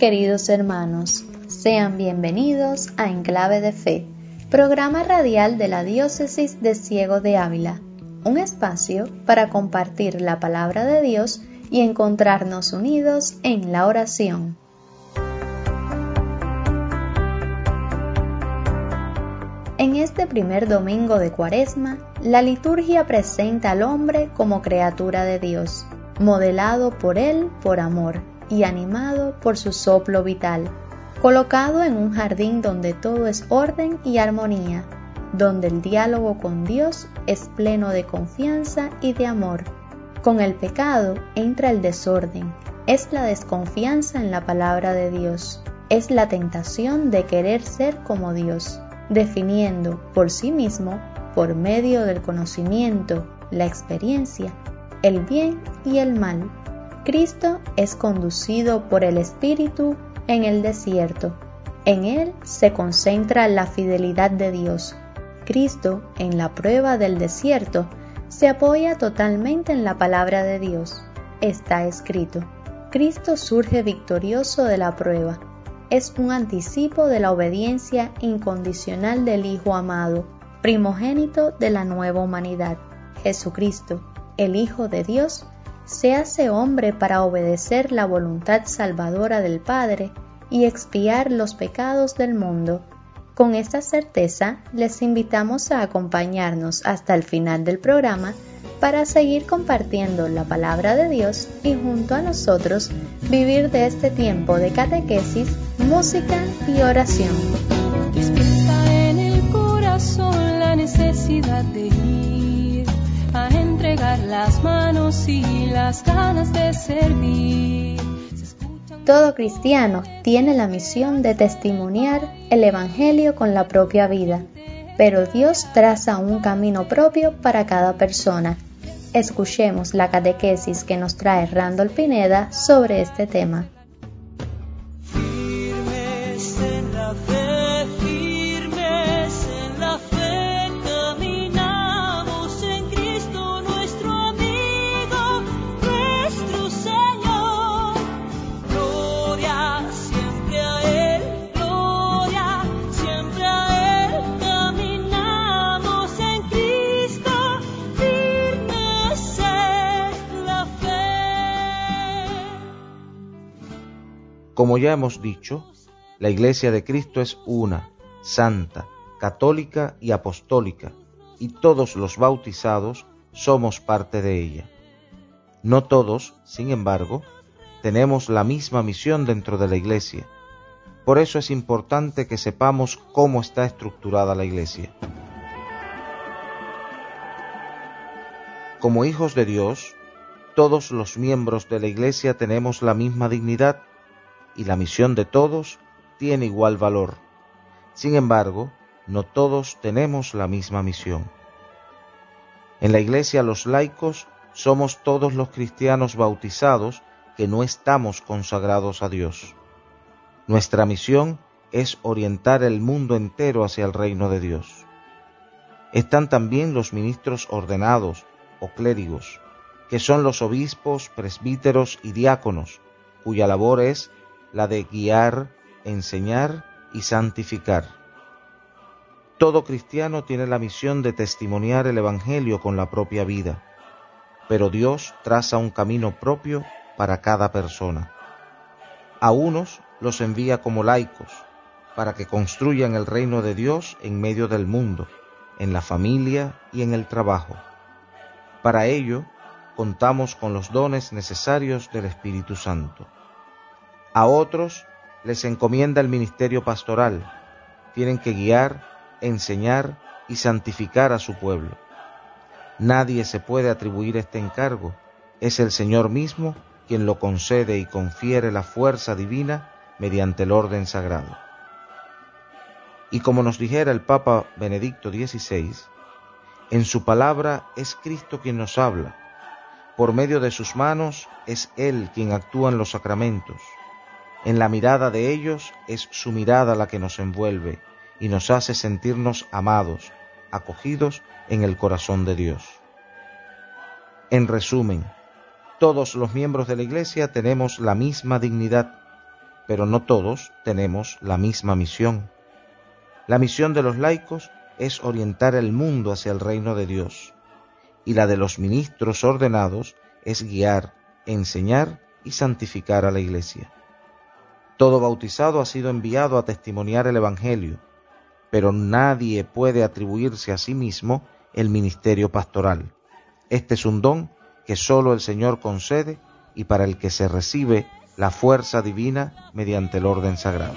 queridos hermanos, sean bienvenidos a Enclave de Fe, programa radial de la Diócesis de Ciego de Ávila, un espacio para compartir la palabra de Dios y encontrarnos unidos en la oración. En este primer domingo de Cuaresma, la liturgia presenta al hombre como criatura de Dios, modelado por Él por amor y animado por su soplo vital, colocado en un jardín donde todo es orden y armonía, donde el diálogo con Dios es pleno de confianza y de amor. Con el pecado entra el desorden, es la desconfianza en la palabra de Dios, es la tentación de querer ser como Dios definiendo por sí mismo, por medio del conocimiento, la experiencia, el bien y el mal. Cristo es conducido por el Espíritu en el desierto. En él se concentra la fidelidad de Dios. Cristo, en la prueba del desierto, se apoya totalmente en la palabra de Dios. Está escrito. Cristo surge victorioso de la prueba es un anticipo de la obediencia incondicional del Hijo amado, primogénito de la nueva humanidad. Jesucristo, el Hijo de Dios, se hace hombre para obedecer la voluntad salvadora del Padre y expiar los pecados del mundo. Con esta certeza, les invitamos a acompañarnos hasta el final del programa para seguir compartiendo la palabra de Dios y junto a nosotros vivir de este tiempo de catequesis, música y oración. Despierta en el corazón la necesidad de ir las manos y las ganas de servir. Todo cristiano tiene la misión de testimoniar el Evangelio con la propia vida, pero Dios traza un camino propio para cada persona Escuchemos la catequesis que nos trae Randall Pineda sobre este tema. Como ya hemos dicho, la Iglesia de Cristo es una, santa, católica y apostólica, y todos los bautizados somos parte de ella. No todos, sin embargo, tenemos la misma misión dentro de la Iglesia. Por eso es importante que sepamos cómo está estructurada la Iglesia. Como hijos de Dios, todos los miembros de la Iglesia tenemos la misma dignidad y la misión de todos tiene igual valor. Sin embargo, no todos tenemos la misma misión. En la Iglesia los laicos somos todos los cristianos bautizados que no estamos consagrados a Dios. Nuestra misión es orientar el mundo entero hacia el reino de Dios. Están también los ministros ordenados o clérigos, que son los obispos, presbíteros y diáconos, cuya labor es la de guiar, enseñar y santificar. Todo cristiano tiene la misión de testimoniar el Evangelio con la propia vida, pero Dios traza un camino propio para cada persona. A unos los envía como laicos, para que construyan el reino de Dios en medio del mundo, en la familia y en el trabajo. Para ello, contamos con los dones necesarios del Espíritu Santo. A otros les encomienda el ministerio pastoral. Tienen que guiar, enseñar y santificar a su pueblo. Nadie se puede atribuir este encargo. Es el Señor mismo quien lo concede y confiere la fuerza divina mediante el orden sagrado. Y como nos dijera el Papa Benedicto XVI, en su palabra es Cristo quien nos habla. Por medio de sus manos es Él quien actúa en los sacramentos. En la mirada de ellos es su mirada la que nos envuelve y nos hace sentirnos amados, acogidos en el corazón de Dios. En resumen, todos los miembros de la Iglesia tenemos la misma dignidad, pero no todos tenemos la misma misión. La misión de los laicos es orientar el mundo hacia el reino de Dios, y la de los ministros ordenados es guiar, enseñar y santificar a la Iglesia. Todo bautizado ha sido enviado a testimoniar el Evangelio, pero nadie puede atribuirse a sí mismo el ministerio pastoral. Este es un don que sólo el Señor concede y para el que se recibe la fuerza divina mediante el orden sagrado.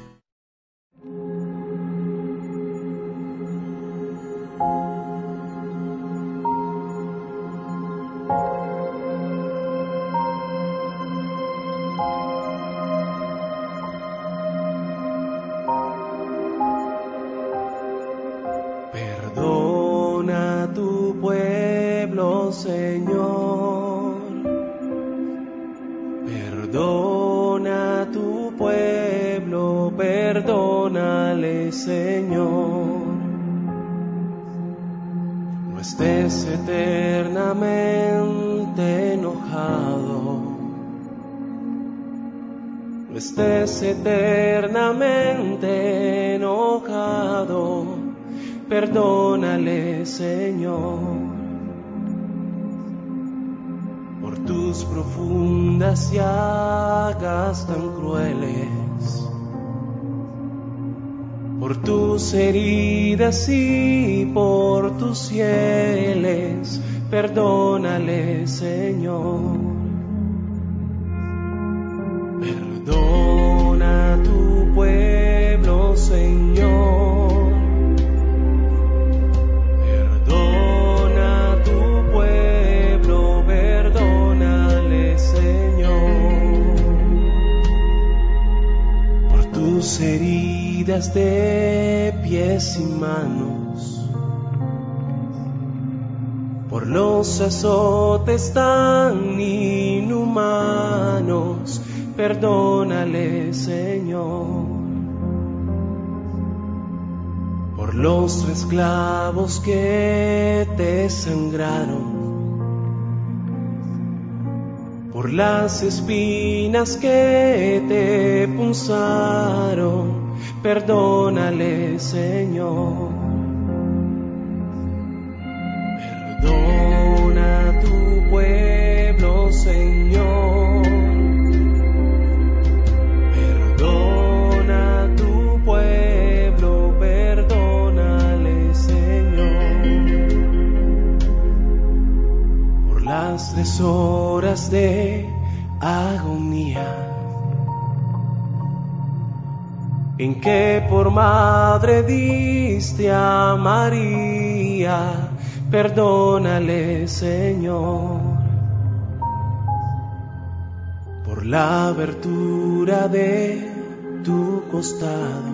Perdónale Señor. tus profundas llagas tan crueles, por tus heridas y por tus cieles, perdónale, Señor. De pies y manos, por los azotes tan inhumanos, perdónale Señor. Por los esclavos que te sangraron, por las espinas que te punzaron, perdónale Señor. Perdona tu pueblo Señor. Perdona tu pueblo, perdónale Señor. Por las deshoras de agonía en que por madre diste a María, perdónale Señor por la abertura de tu costado.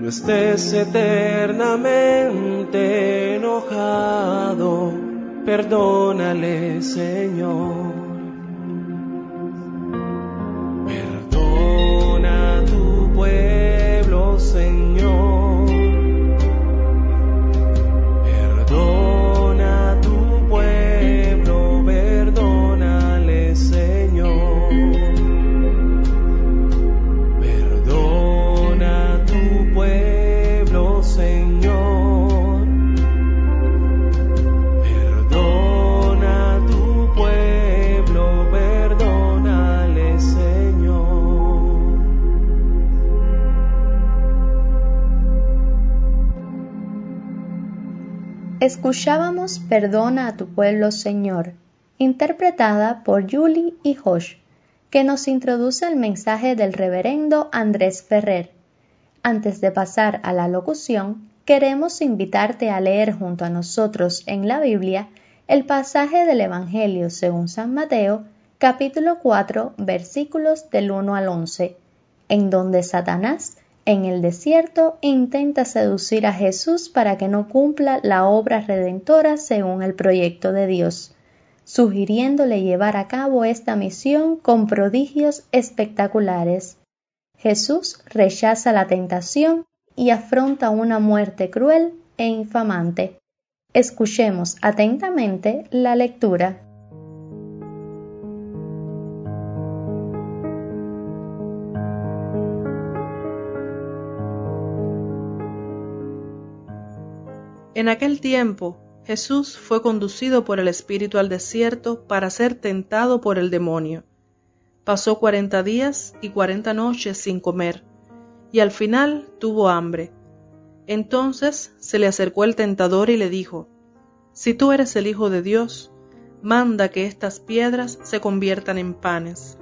No estés eternamente enojado perdónale Señor. Escuchábamos Perdona a tu pueblo, Señor, interpretada por Julie y Josh, que nos introduce el mensaje del reverendo Andrés Ferrer. Antes de pasar a la locución, queremos invitarte a leer junto a nosotros en la Biblia el pasaje del Evangelio según San Mateo, capítulo 4, versículos del 1 al 11, en donde Satanás en el desierto intenta seducir a Jesús para que no cumpla la obra redentora según el proyecto de Dios, sugiriéndole llevar a cabo esta misión con prodigios espectaculares. Jesús rechaza la tentación y afronta una muerte cruel e infamante. Escuchemos atentamente la lectura. En aquel tiempo Jesús fue conducido por el Espíritu al desierto para ser tentado por el demonio. Pasó cuarenta días y cuarenta noches sin comer, y al final tuvo hambre. Entonces se le acercó el tentador y le dijo, Si tú eres el Hijo de Dios, manda que estas piedras se conviertan en panes.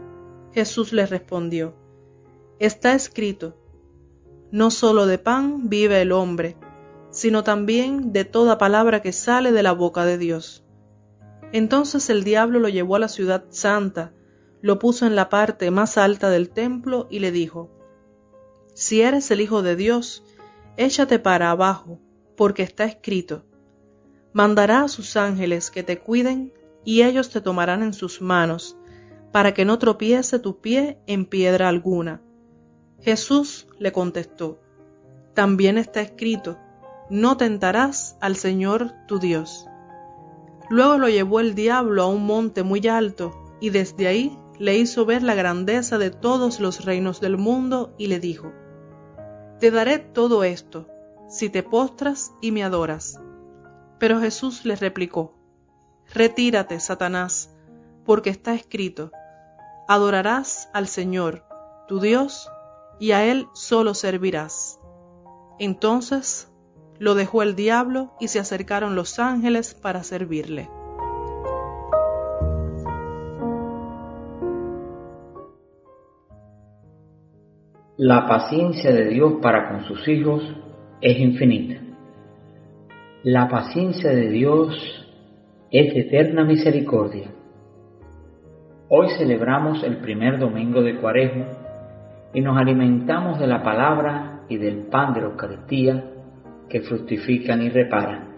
Jesús le respondió, Está escrito, No solo de pan vive el hombre, sino también de toda palabra que sale de la boca de Dios. Entonces el diablo lo llevó a la ciudad santa, lo puso en la parte más alta del templo y le dijo, Si eres el Hijo de Dios, échate para abajo, porque está escrito, mandará a sus ángeles que te cuiden y ellos te tomarán en sus manos, para que no tropiece tu pie en piedra alguna. Jesús le contestó, También está escrito, no tentarás al Señor tu Dios. Luego lo llevó el diablo a un monte muy alto, y desde ahí le hizo ver la grandeza de todos los reinos del mundo, y le dijo, Te daré todo esto, si te postras y me adoras. Pero Jesús le replicó, Retírate, Satanás, porque está escrito, Adorarás al Señor, tu Dios, y a Él solo servirás. Entonces lo dejó el diablo y se acercaron los ángeles para servirle. La paciencia de Dios para con sus hijos es infinita. La paciencia de Dios es eterna misericordia. Hoy celebramos el primer domingo de Cuaresma y nos alimentamos de la palabra y del pan de la Eucaristía que fructifican y reparan.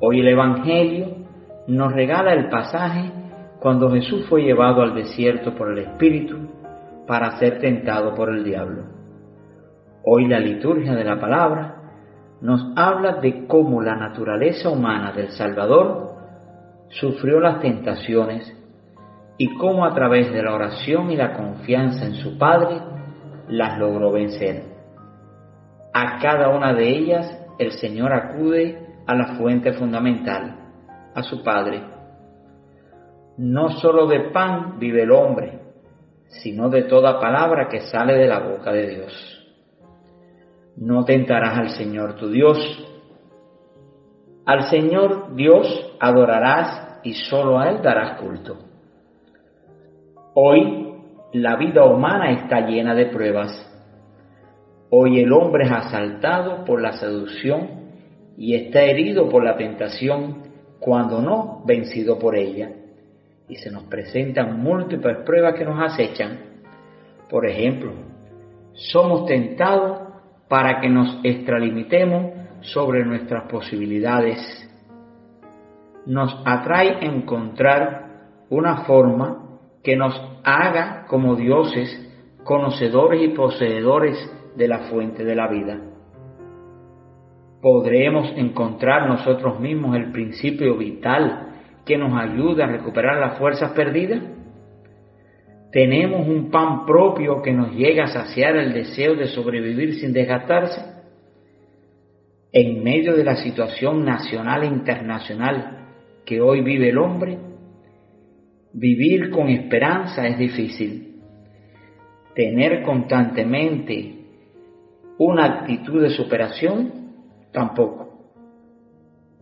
Hoy el Evangelio nos regala el pasaje cuando Jesús fue llevado al desierto por el Espíritu para ser tentado por el diablo. Hoy la liturgia de la palabra nos habla de cómo la naturaleza humana del Salvador sufrió las tentaciones y cómo a través de la oración y la confianza en su Padre las logró vencer. A cada una de ellas el Señor acude a la fuente fundamental, a su Padre. No sólo de pan vive el hombre, sino de toda palabra que sale de la boca de Dios. No tentarás al Señor tu Dios. Al Señor Dios adorarás y sólo a Él darás culto. Hoy la vida humana está llena de pruebas Hoy el hombre es asaltado por la seducción y está herido por la tentación, cuando no vencido por ella. Y se nos presentan múltiples pruebas que nos acechan. Por ejemplo, somos tentados para que nos extralimitemos sobre nuestras posibilidades. Nos atrae encontrar una forma que nos haga como dioses, conocedores y poseedores de la fuente de la vida. ¿Podremos encontrar nosotros mismos el principio vital que nos ayuda a recuperar las fuerzas perdidas? ¿Tenemos un pan propio que nos llega a saciar el deseo de sobrevivir sin desgastarse? En medio de la situación nacional e internacional que hoy vive el hombre, vivir con esperanza es difícil. Tener constantemente una actitud de superación, tampoco.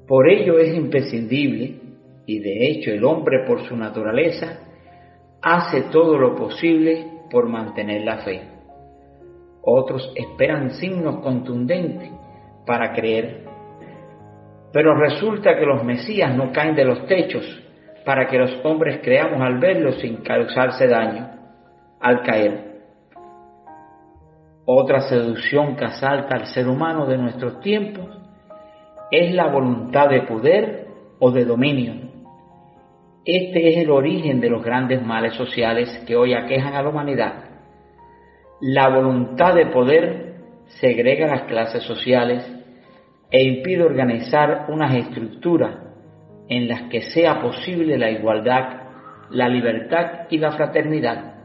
Por ello es imprescindible, y de hecho el hombre por su naturaleza hace todo lo posible por mantener la fe. Otros esperan signos contundentes para creer. Pero resulta que los Mesías no caen de los techos, para que los hombres creamos al verlo sin causarse daño al caer. Otra seducción que asalta al ser humano de nuestros tiempos es la voluntad de poder o de dominio. Este es el origen de los grandes males sociales que hoy aquejan a la humanidad. La voluntad de poder segrega las clases sociales e impide organizar unas estructuras en las que sea posible la igualdad, la libertad y la fraternidad.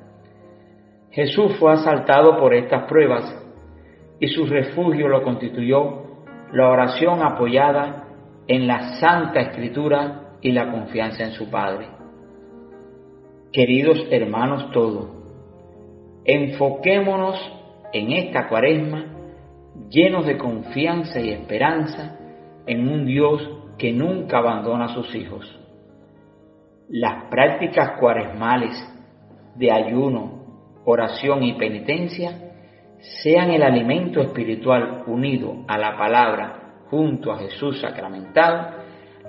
Jesús fue asaltado por estas pruebas y su refugio lo constituyó la oración apoyada en la Santa Escritura y la confianza en su Padre. Queridos hermanos todos, enfoquémonos en esta cuaresma llenos de confianza y esperanza en un Dios que nunca abandona a sus hijos. Las prácticas cuaresmales de ayuno, oración y penitencia sean el alimento espiritual unido a la palabra junto a Jesús sacramentado,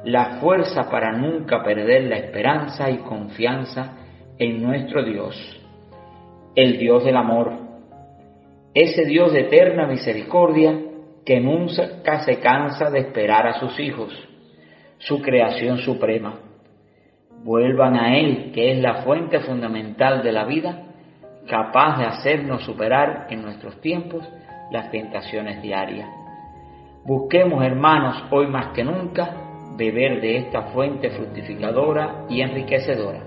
la fuerza para nunca perder la esperanza y confianza en nuestro Dios, el Dios del amor, ese Dios de eterna misericordia que nunca se cansa de esperar a sus hijos, su creación suprema. Vuelvan a Él, que es la fuente fundamental de la vida, capaz de hacernos superar en nuestros tiempos las tentaciones diarias. Busquemos, hermanos, hoy más que nunca, beber de esta fuente fructificadora y enriquecedora.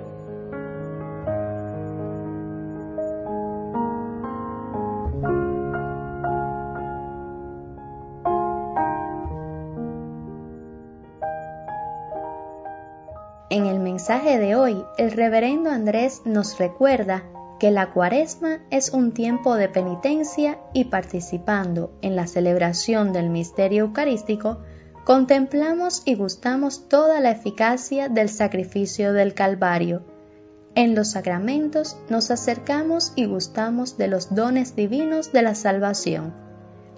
En el mensaje de hoy, el reverendo Andrés nos recuerda que la cuaresma es un tiempo de penitencia y participando en la celebración del misterio eucarístico, contemplamos y gustamos toda la eficacia del sacrificio del Calvario. En los sacramentos nos acercamos y gustamos de los dones divinos de la salvación.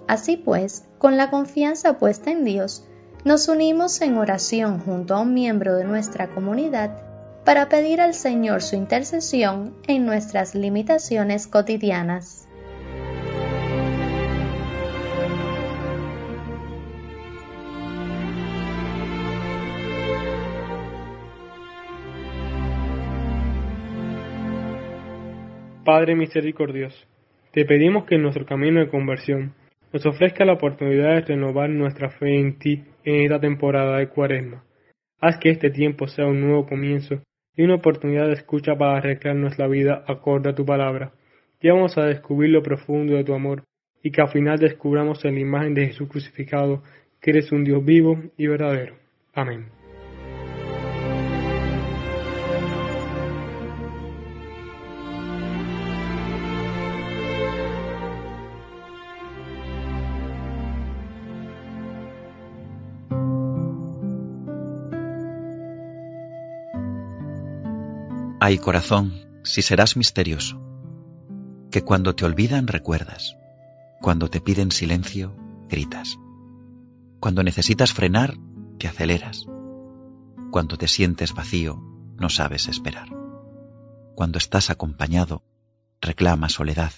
Así pues, con la confianza puesta en Dios, nos unimos en oración junto a un miembro de nuestra comunidad para pedir al Señor su intercesión en nuestras limitaciones cotidianas. Padre misericordioso, te pedimos que en nuestro camino de conversión nos ofrezca la oportunidad de renovar nuestra fe en ti en esta temporada de cuaresma. Haz que este tiempo sea un nuevo comienzo y una oportunidad de escucha para arreglarnos la vida acorde a tu palabra. Llévanos a descubrir lo profundo de tu amor y que al final descubramos en la imagen de Jesús crucificado que eres un Dios vivo y verdadero. Amén. Ay corazón, si serás misterioso, que cuando te olvidan recuerdas, cuando te piden silencio, gritas, cuando necesitas frenar, te aceleras, cuando te sientes vacío, no sabes esperar, cuando estás acompañado, reclamas soledad,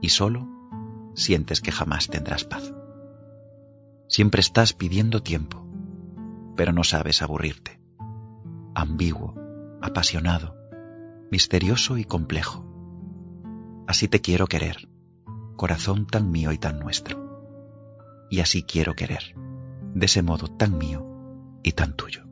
y solo sientes que jamás tendrás paz. Siempre estás pidiendo tiempo, pero no sabes aburrirte, ambiguo, apasionado, misterioso y complejo. Así te quiero querer, corazón tan mío y tan nuestro. Y así quiero querer, de ese modo tan mío y tan tuyo.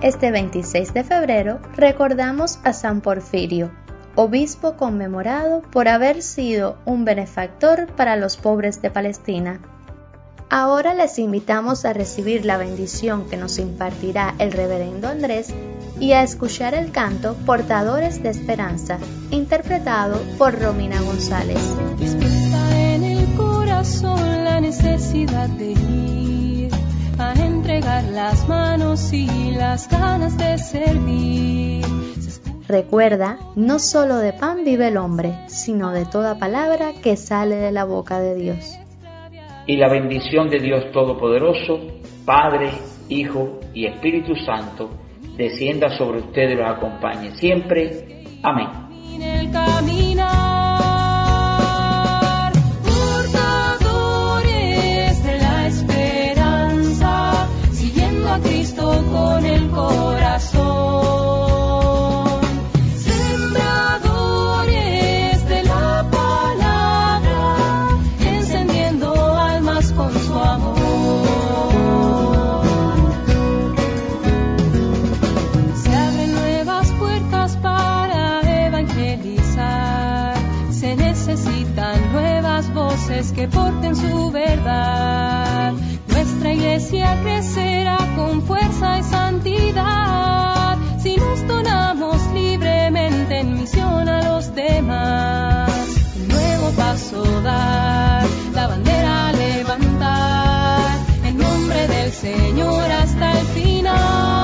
Este 26 de febrero recordamos a San Porfirio, obispo conmemorado por haber sido un benefactor para los pobres de Palestina. Ahora les invitamos a recibir la bendición que nos impartirá el reverendo Andrés y a escuchar el canto Portadores de Esperanza, interpretado por Romina González. Despierta en el corazón la necesidad de ir a entregar las manos y las ganas de servir Recuerda, no solo de pan vive el hombre, sino de toda palabra que sale de la boca de Dios. Y la bendición de Dios Todopoderoso, Padre, Hijo y Espíritu Santo, descienda sobre ustedes y los acompañe siempre. Amén. Si nos donamos libremente en misión a los demás. Un nuevo paso dar, la bandera levantar, en nombre del Señor hasta el final.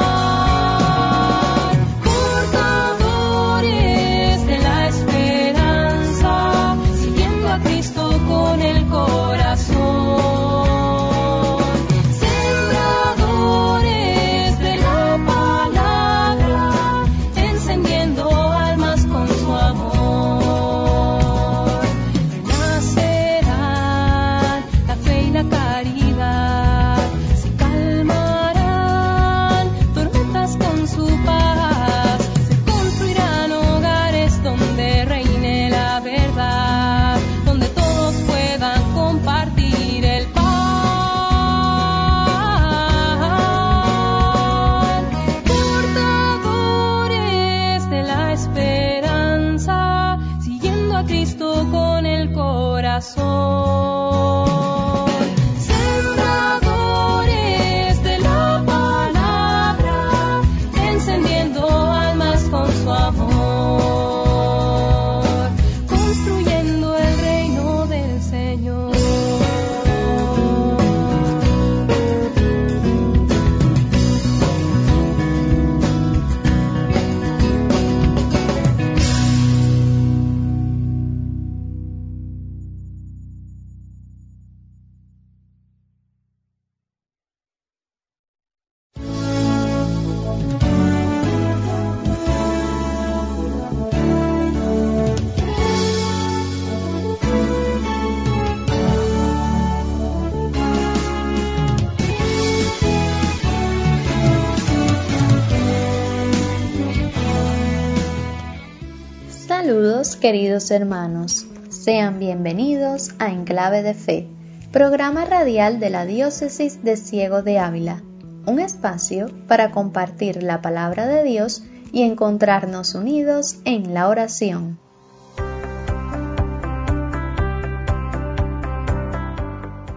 Queridos hermanos, sean bienvenidos a Enclave de Fe, programa radial de la Diócesis de Ciego de Ávila, un espacio para compartir la palabra de Dios y encontrarnos unidos en la oración.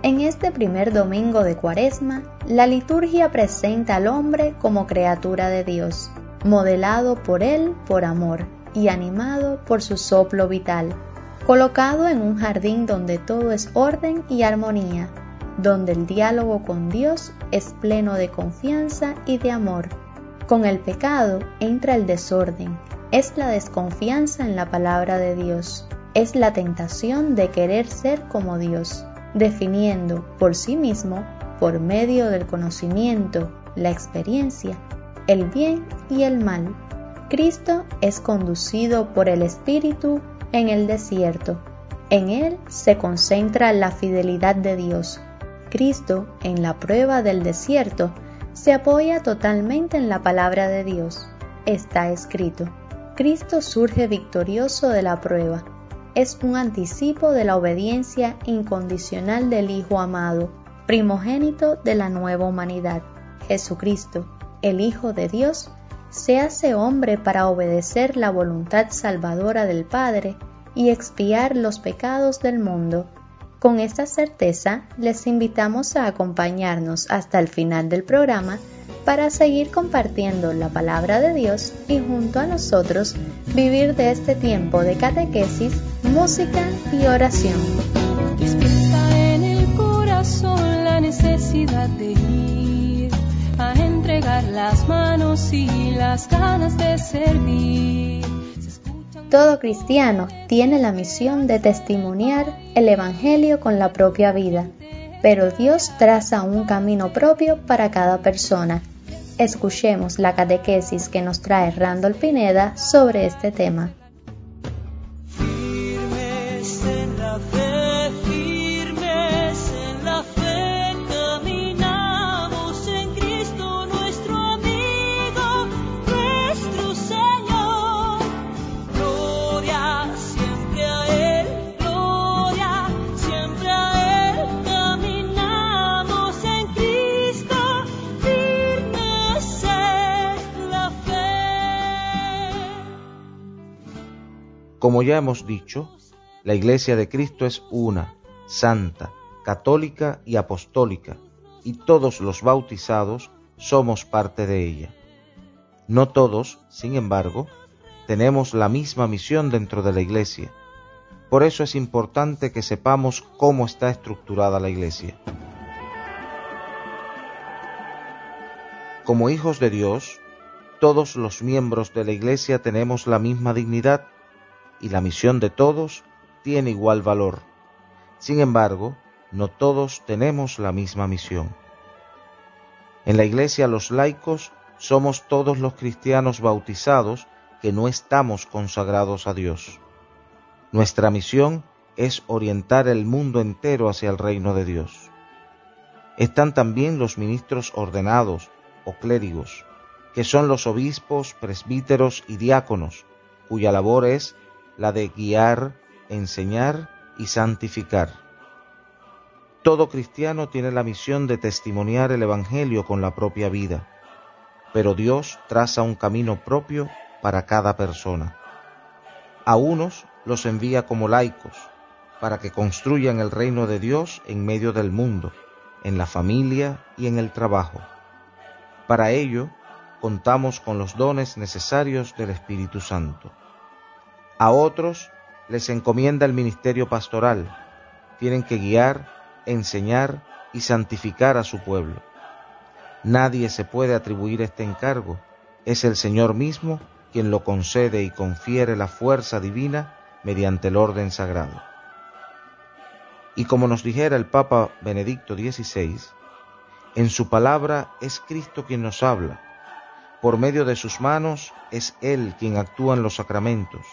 En este primer domingo de Cuaresma, la liturgia presenta al hombre como criatura de Dios, modelado por Él por amor y animado por su soplo vital, colocado en un jardín donde todo es orden y armonía, donde el diálogo con Dios es pleno de confianza y de amor. Con el pecado entra el desorden, es la desconfianza en la palabra de Dios, es la tentación de querer ser como Dios, definiendo por sí mismo, por medio del conocimiento, la experiencia, el bien y el mal. Cristo es conducido por el Espíritu en el desierto. En él se concentra la fidelidad de Dios. Cristo, en la prueba del desierto, se apoya totalmente en la palabra de Dios. Está escrito. Cristo surge victorioso de la prueba. Es un anticipo de la obediencia incondicional del Hijo amado, primogénito de la nueva humanidad. Jesucristo, el Hijo de Dios, se hace hombre para obedecer la voluntad salvadora del Padre y expiar los pecados del mundo. Con esta certeza, les invitamos a acompañarnos hasta el final del programa para seguir compartiendo la palabra de Dios y junto a nosotros vivir de este tiempo de catequesis, música y oración. Despierta en el corazón la necesidad de ir las manos y las ganas de servir. Todo cristiano tiene la misión de testimoniar el Evangelio con la propia vida, pero Dios traza un camino propio para cada persona. Escuchemos la catequesis que nos trae Randall Pineda sobre este tema. Como ya hemos dicho, la Iglesia de Cristo es una, santa, católica y apostólica, y todos los bautizados somos parte de ella. No todos, sin embargo, tenemos la misma misión dentro de la Iglesia. Por eso es importante que sepamos cómo está estructurada la Iglesia. Como hijos de Dios, todos los miembros de la Iglesia tenemos la misma dignidad y la misión de todos tiene igual valor. Sin embargo, no todos tenemos la misma misión. En la Iglesia los laicos somos todos los cristianos bautizados que no estamos consagrados a Dios. Nuestra misión es orientar el mundo entero hacia el reino de Dios. Están también los ministros ordenados o clérigos, que son los obispos, presbíteros y diáconos, cuya labor es la de guiar, enseñar y santificar. Todo cristiano tiene la misión de testimoniar el Evangelio con la propia vida, pero Dios traza un camino propio para cada persona. A unos los envía como laicos, para que construyan el reino de Dios en medio del mundo, en la familia y en el trabajo. Para ello, contamos con los dones necesarios del Espíritu Santo. A otros les encomienda el ministerio pastoral. Tienen que guiar, enseñar y santificar a su pueblo. Nadie se puede atribuir este encargo. Es el Señor mismo quien lo concede y confiere la fuerza divina mediante el orden sagrado. Y como nos dijera el Papa Benedicto XVI, en su palabra es Cristo quien nos habla. Por medio de sus manos es Él quien actúa en los sacramentos.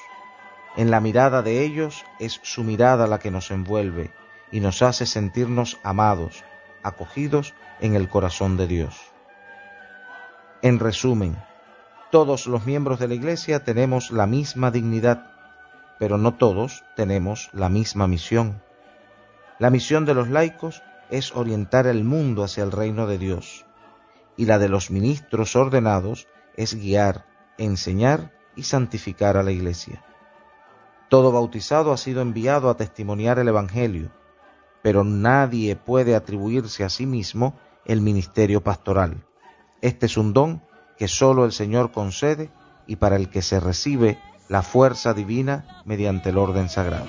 En la mirada de ellos es su mirada la que nos envuelve y nos hace sentirnos amados, acogidos en el corazón de Dios. En resumen, todos los miembros de la Iglesia tenemos la misma dignidad, pero no todos tenemos la misma misión. La misión de los laicos es orientar el mundo hacia el reino de Dios, y la de los ministros ordenados es guiar, enseñar y santificar a la Iglesia. Todo bautizado ha sido enviado a testimoniar el Evangelio, pero nadie puede atribuirse a sí mismo el ministerio pastoral. Este es un don que sólo el Señor concede y para el que se recibe la fuerza divina mediante el orden sagrado.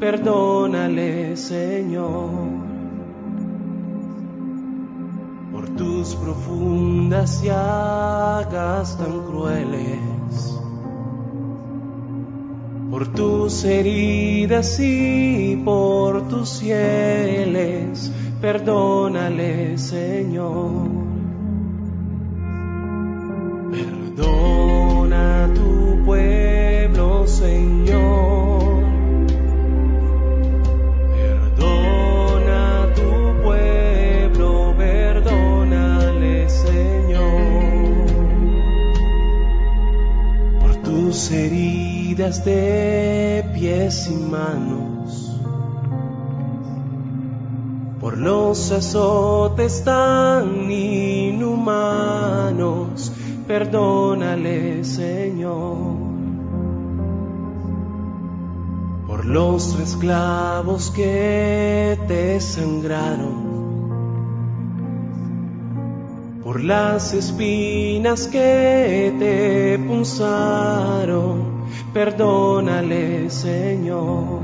Perdónale, Señor. tus profundas llagas tan crueles, por tus heridas y por tus cieles, perdónale, Señor. De pies y manos. Por los azotes tan inhumanos, perdónale, Señor. Por los esclavos que te sangraron, por las espinas que te punzaron, perdónale, Señor.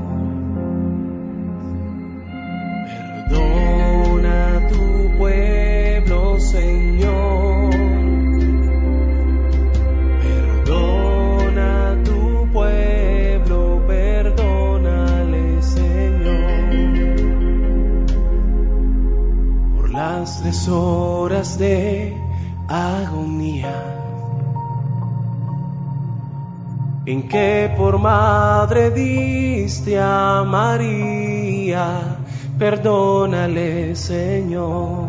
Perdona tu pueblo, Señor. Perdona tu pueblo, perdónale, Señor. Por las tres horas de agonía. En que por madre diste a María perdónale, Señor,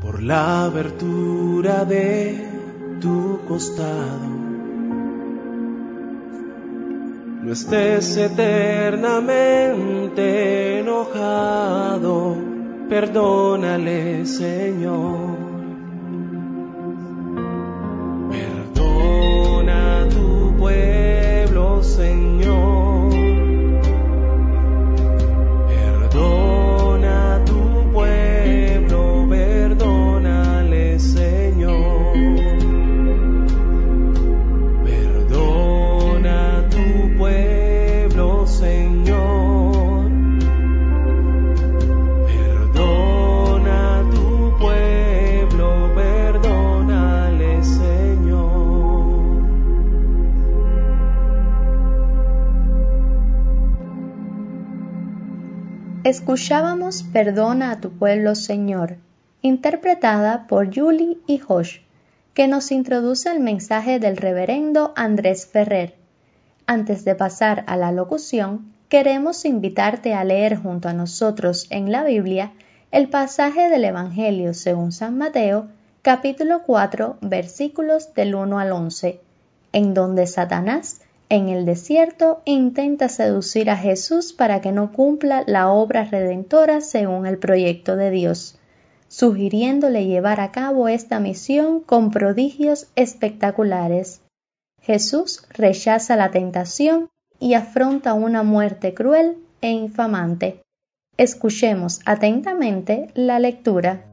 por la abertura de tu costado. No estés eternamente enojado, perdónale, Señor. Escuchábamos Perdona a tu pueblo, Señor, interpretada por Julie y Josh, que nos introduce el mensaje del reverendo Andrés Ferrer. Antes de pasar a la locución, queremos invitarte a leer junto a nosotros en la Biblia el pasaje del Evangelio según San Mateo, capítulo 4, versículos del 1 al 11, en donde Satanás en el desierto intenta seducir a Jesús para que no cumpla la obra redentora según el proyecto de Dios, sugiriéndole llevar a cabo esta misión con prodigios espectaculares. Jesús rechaza la tentación y afronta una muerte cruel e infamante. Escuchemos atentamente la lectura.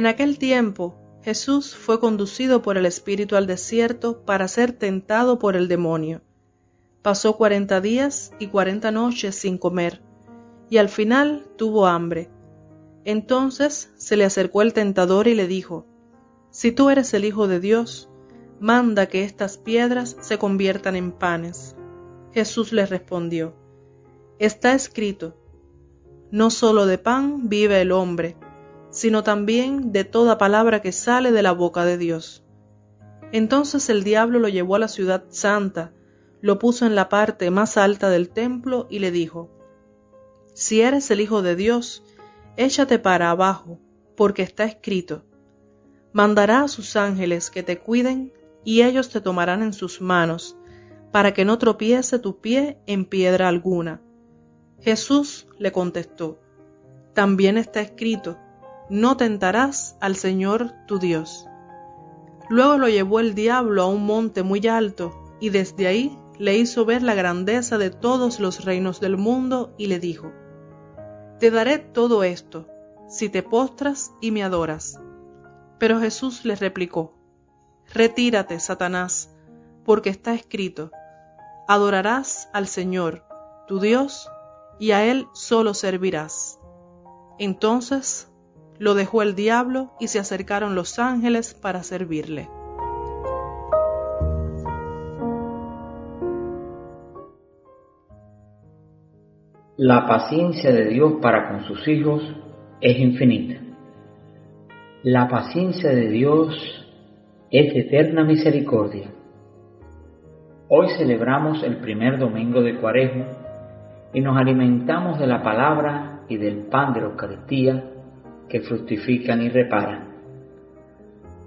En aquel tiempo Jesús fue conducido por el Espíritu al desierto para ser tentado por el demonio. Pasó cuarenta días y cuarenta noches sin comer, y al final tuvo hambre. Entonces se le acercó el tentador y le dijo, Si tú eres el Hijo de Dios, manda que estas piedras se conviertan en panes. Jesús le respondió, Está escrito, No solo de pan vive el hombre, sino también de toda palabra que sale de la boca de Dios. Entonces el diablo lo llevó a la ciudad santa, lo puso en la parte más alta del templo y le dijo, Si eres el Hijo de Dios, échate para abajo, porque está escrito, mandará a sus ángeles que te cuiden, y ellos te tomarán en sus manos, para que no tropiece tu pie en piedra alguna. Jesús le contestó, También está escrito, no tentarás al Señor tu Dios. Luego lo llevó el diablo a un monte muy alto, y desde ahí le hizo ver la grandeza de todos los reinos del mundo, y le dijo, Te daré todo esto, si te postras y me adoras. Pero Jesús le replicó, Retírate, Satanás, porque está escrito, adorarás al Señor, tu Dios, y a Él solo servirás. Entonces lo dejó el diablo y se acercaron los ángeles para servirle. La paciencia de Dios para con sus hijos es infinita. La paciencia de Dios es de eterna misericordia. Hoy celebramos el primer domingo de Cuaresma y nos alimentamos de la palabra y del pan de la Eucaristía que fructifican y reparan.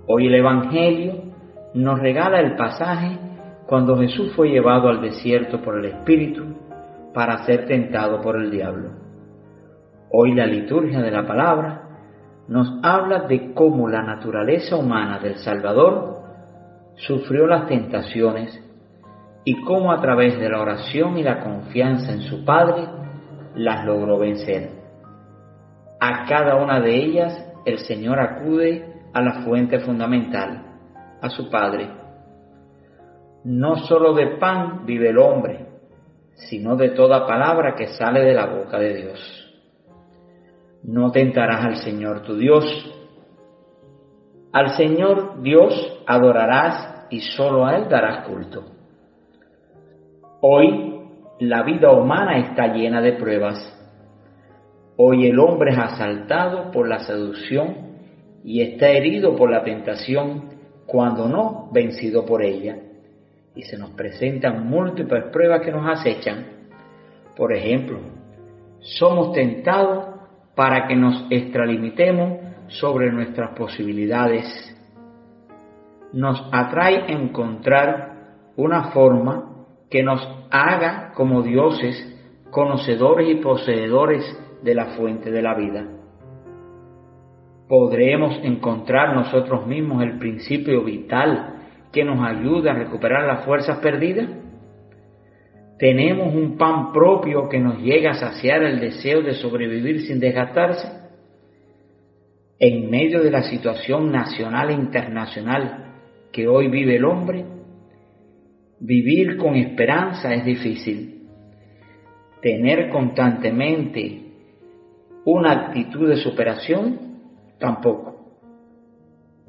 Hoy el Evangelio nos regala el pasaje cuando Jesús fue llevado al desierto por el Espíritu para ser tentado por el diablo. Hoy la liturgia de la palabra nos habla de cómo la naturaleza humana del Salvador sufrió las tentaciones y cómo a través de la oración y la confianza en su Padre las logró vencer. A cada una de ellas el Señor acude a la fuente fundamental, a su Padre. No sólo de pan vive el hombre, sino de toda palabra que sale de la boca de Dios. No tentarás al Señor tu Dios. Al Señor Dios adorarás y solo a Él darás culto. Hoy la vida humana está llena de pruebas. Hoy el hombre es asaltado por la seducción y está herido por la tentación, cuando no vencido por ella. Y se nos presentan múltiples pruebas que nos acechan. Por ejemplo, somos tentados para que nos extralimitemos sobre nuestras posibilidades. Nos atrae encontrar una forma que nos haga como dioses, conocedores y poseedores de la fuente de la vida. ¿Podremos encontrar nosotros mismos el principio vital que nos ayuda a recuperar las fuerzas perdidas? ¿Tenemos un pan propio que nos llega a saciar el deseo de sobrevivir sin desgastarse? En medio de la situación nacional e internacional que hoy vive el hombre, vivir con esperanza es difícil. Tener constantemente una actitud de superación, tampoco.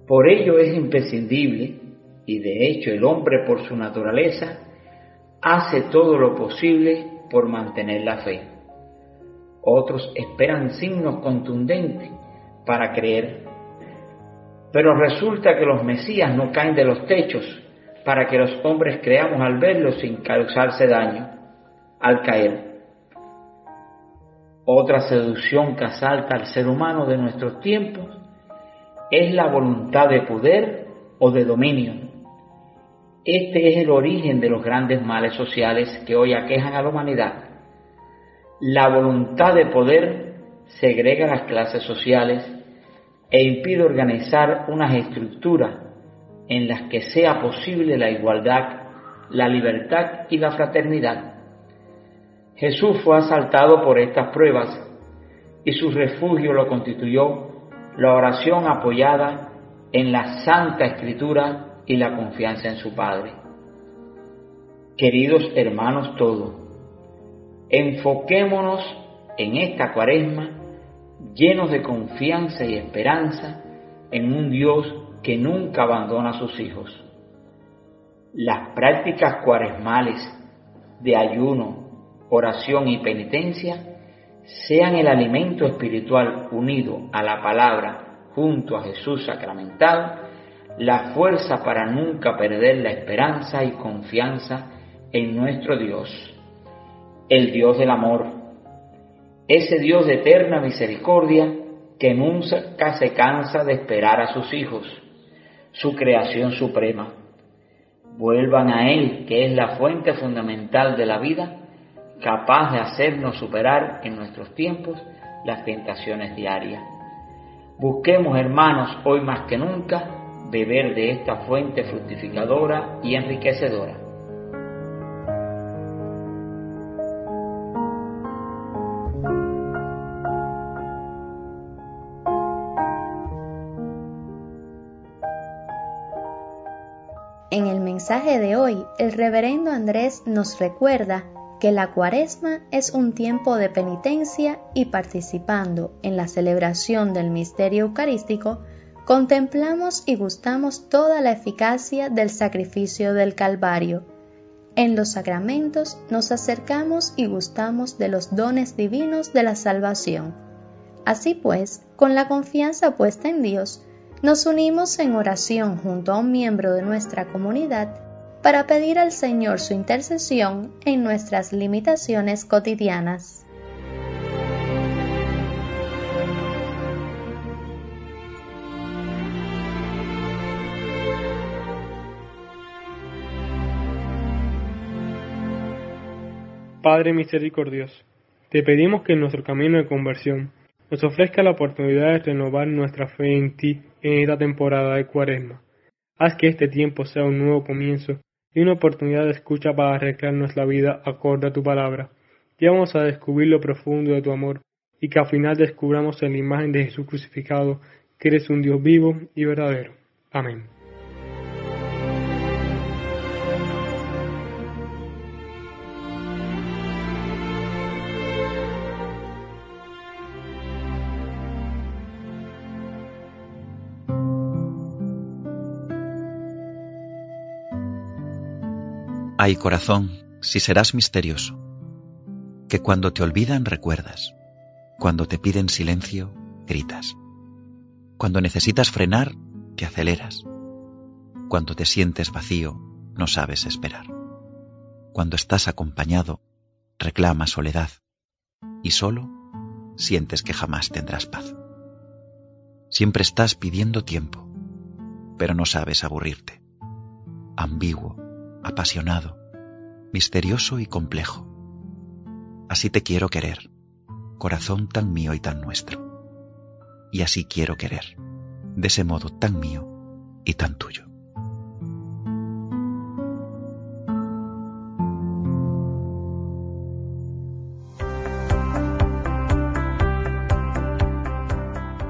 Por ello es imprescindible, y de hecho el hombre por su naturaleza hace todo lo posible por mantener la fe. Otros esperan signos contundentes para creer. Pero resulta que los Mesías no caen de los techos para que los hombres creamos al verlos sin causarse daño al caer. Otra seducción que asalta al ser humano de nuestros tiempos es la voluntad de poder o de dominio este es el origen de los grandes males sociales que hoy aquejan a la humanidad. La voluntad de poder segrega las clases sociales e impide organizar unas estructuras en las que sea posible la igualdad, la libertad y la fraternidad. Jesús fue asaltado por estas pruebas y su refugio lo constituyó la oración apoyada en la Santa Escritura y la confianza en su Padre. Queridos hermanos todos, enfoquémonos en esta cuaresma llenos de confianza y esperanza en un Dios que nunca abandona a sus hijos. Las prácticas cuaresmales de ayuno, oración y penitencia sean el alimento espiritual unido a la palabra junto a Jesús sacramentado la fuerza para nunca perder la esperanza y confianza en nuestro Dios, el Dios del amor, ese Dios de eterna misericordia que nunca se cansa de esperar a sus hijos, su creación suprema. Vuelvan a Él, que es la fuente fundamental de la vida, capaz de hacernos superar en nuestros tiempos las tentaciones diarias. Busquemos, hermanos, hoy más que nunca, beber de esta fuente fructificadora y enriquecedora. mensaje de hoy, el reverendo Andrés nos recuerda que la cuaresma es un tiempo de penitencia y participando en la celebración del misterio eucarístico, contemplamos y gustamos toda la eficacia del sacrificio del Calvario. En los sacramentos nos acercamos y gustamos de los dones divinos de la salvación. Así pues, con la confianza puesta en Dios, nos unimos en oración junto a un miembro de nuestra comunidad para pedir al Señor su intercesión en nuestras limitaciones cotidianas. Padre misericordioso, te pedimos que en nuestro camino de conversión nos ofrezca la oportunidad de renovar nuestra fe en ti en esta temporada de cuaresma. Haz que este tiempo sea un nuevo comienzo y una oportunidad de escucha para arreglar nuestra vida acorde a tu palabra. Llévanos a descubrir lo profundo de tu amor y que al final descubramos en la imagen de Jesús crucificado que eres un Dios vivo y verdadero. Amén. Ay corazón, si serás misterioso, que cuando te olvidan recuerdas, cuando te piden silencio, gritas, cuando necesitas frenar, te aceleras, cuando te sientes vacío, no sabes esperar, cuando estás acompañado, reclamas soledad, y solo sientes que jamás tendrás paz. Siempre estás pidiendo tiempo, pero no sabes aburrirte, ambiguo, apasionado, misterioso y complejo. Así te quiero querer, corazón tan mío y tan nuestro. Y así quiero querer, de ese modo tan mío y tan tuyo.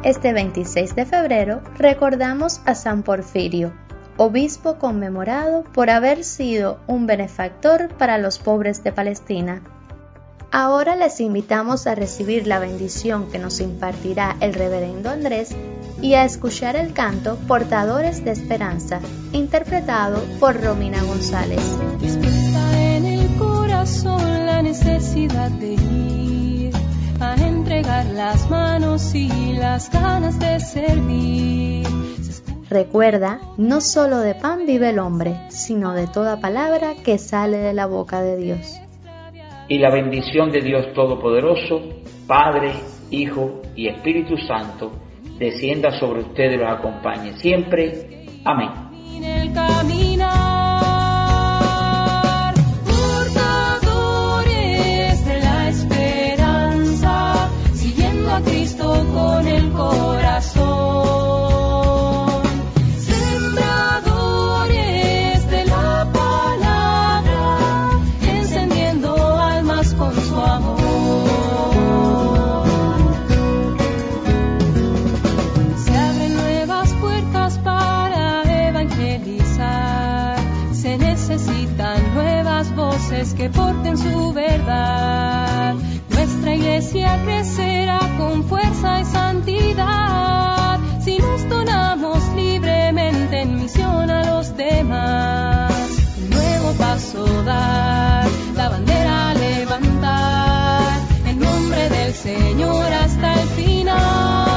Este 26 de febrero recordamos a San Porfirio, obispo conmemorado por haber sido un benefactor para los pobres de Palestina. Ahora les invitamos a recibir la bendición que nos impartirá el reverendo Andrés y a escuchar el canto Portadores de Esperanza, interpretado por Romina González. Despierta en el corazón la necesidad de ir a entregar las manos y las ganas de servir. Recuerda, no solo de pan vive el hombre, sino de toda palabra que sale de la boca de Dios. Y la bendición de Dios Todopoderoso, Padre, Hijo y Espíritu Santo, descienda sobre ustedes y los acompañe siempre. Amén. En el caminar, portadores de la esperanza, siguiendo a Cristo con el corazón, con fuerza y santidad si nos donamos libremente en misión a los demás. Un nuevo paso dar, la bandera levantar, en nombre del Señor hasta el final.